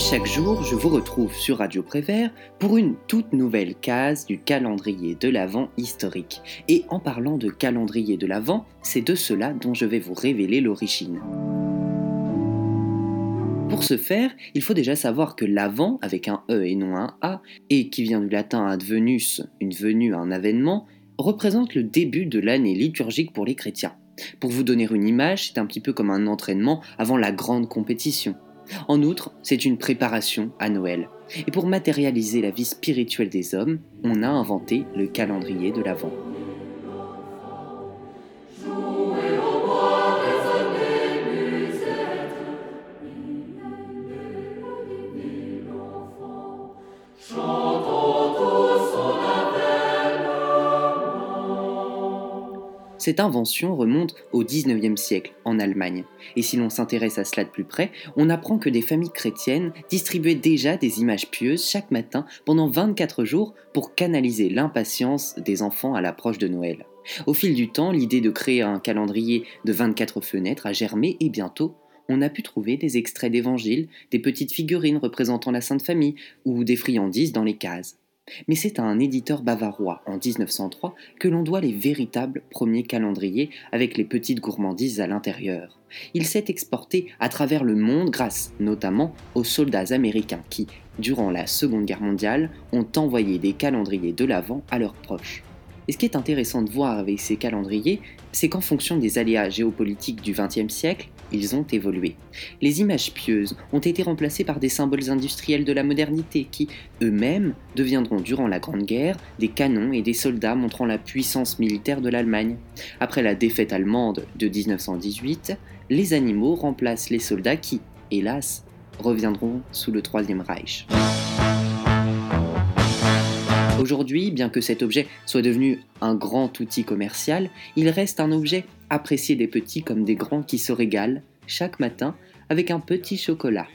chaque jour, je vous retrouve sur Radio Prévert pour une toute nouvelle case du calendrier de l'Avent historique. Et en parlant de calendrier de l'Avent, c'est de cela dont je vais vous révéler l'origine. Pour ce faire, il faut déjà savoir que l'Avent, avec un E et non un A, et qui vient du latin advenus, une venue, un avènement, représente le début de l'année liturgique pour les chrétiens. Pour vous donner une image, c'est un petit peu comme un entraînement avant la grande compétition. En outre, c'est une préparation à Noël. Et pour matérialiser la vie spirituelle des hommes, on a inventé le calendrier de l'Avent. Cette invention remonte au XIXe siècle en Allemagne. Et si l'on s'intéresse à cela de plus près, on apprend que des familles chrétiennes distribuaient déjà des images pieuses chaque matin pendant 24 jours pour canaliser l'impatience des enfants à l'approche de Noël. Au fil du temps, l'idée de créer un calendrier de 24 fenêtres a germé et bientôt, on a pu trouver des extraits d'évangiles, des petites figurines représentant la Sainte Famille ou des friandises dans les cases. Mais c'est à un éditeur bavarois en 1903 que l'on doit les véritables premiers calendriers avec les petites gourmandises à l'intérieur. Il s'est exporté à travers le monde grâce notamment aux soldats américains qui, durant la Seconde Guerre mondiale, ont envoyé des calendriers de l'Avent à leurs proches. Et ce qui est intéressant de voir avec ces calendriers, c'est qu'en fonction des aléas géopolitiques du XXe siècle, ils ont évolué. Les images pieuses ont été remplacées par des symboles industriels de la modernité qui, eux-mêmes, deviendront durant la Grande Guerre des canons et des soldats montrant la puissance militaire de l'Allemagne. Après la défaite allemande de 1918, les animaux remplacent les soldats qui, hélas, reviendront sous le Troisième Reich. Aujourd'hui, bien que cet objet soit devenu un grand outil commercial, il reste un objet apprécié des petits comme des grands qui se régalent chaque matin avec un petit chocolat.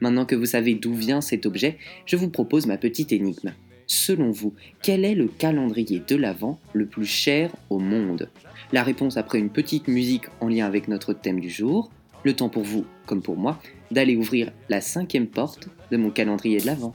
Maintenant que vous savez d'où vient cet objet, je vous propose ma petite énigme. Selon vous, quel est le calendrier de l'Avent le plus cher au monde? La réponse après une petite musique en lien avec notre thème du jour. Le temps pour vous, comme pour moi, d'aller ouvrir la cinquième porte de mon calendrier de l'Avent.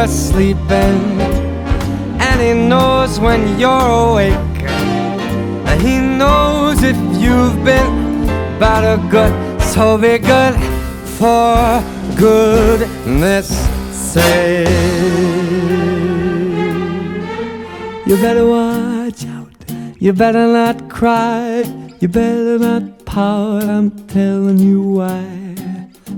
You're sleeping, and He knows when you're awake. And He knows if you've been bad or good, so be good for goodness sake. You better watch out, you better not cry, you better not pout, I'm telling you why.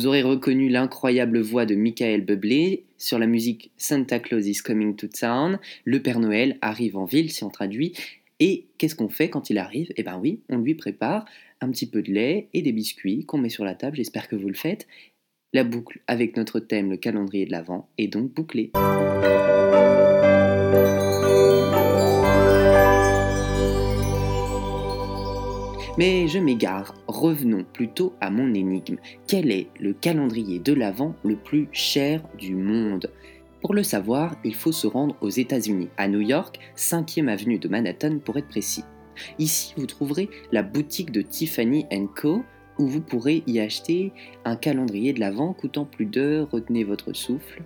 Vous aurez reconnu l'incroyable voix de Michael Bublé sur la musique Santa Claus is Coming to Town. Le Père Noël arrive en ville, si on traduit. Et qu'est-ce qu'on fait quand il arrive? Eh bien oui, on lui prépare un petit peu de lait et des biscuits qu'on met sur la table, j'espère que vous le faites. La boucle avec notre thème, le calendrier de l'Avent, est donc bouclée. Mais je m'égare, revenons plutôt à mon énigme. Quel est le calendrier de l'Avent le plus cher du monde? Pour le savoir, il faut se rendre aux États-Unis, à New York, 5e avenue de Manhattan pour être précis. Ici, vous trouverez la boutique de Tiffany Co, où vous pourrez y acheter un calendrier de l'Avent coûtant plus de, retenez votre souffle,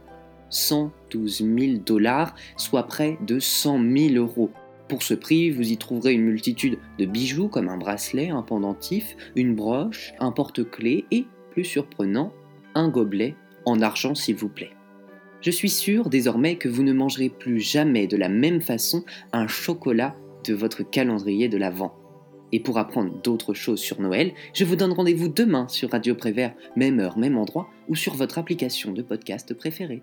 112 000 dollars, soit près de 100 000 euros. Pour ce prix, vous y trouverez une multitude de bijoux comme un bracelet, un pendentif, une broche, un porte-clés et, plus surprenant, un gobelet en argent s'il vous plaît. Je suis sûr désormais que vous ne mangerez plus jamais de la même façon un chocolat de votre calendrier de l'Avent. Et pour apprendre d'autres choses sur Noël, je vous donne rendez-vous demain sur Radio Prévert, même heure, même endroit, ou sur votre application de podcast préférée.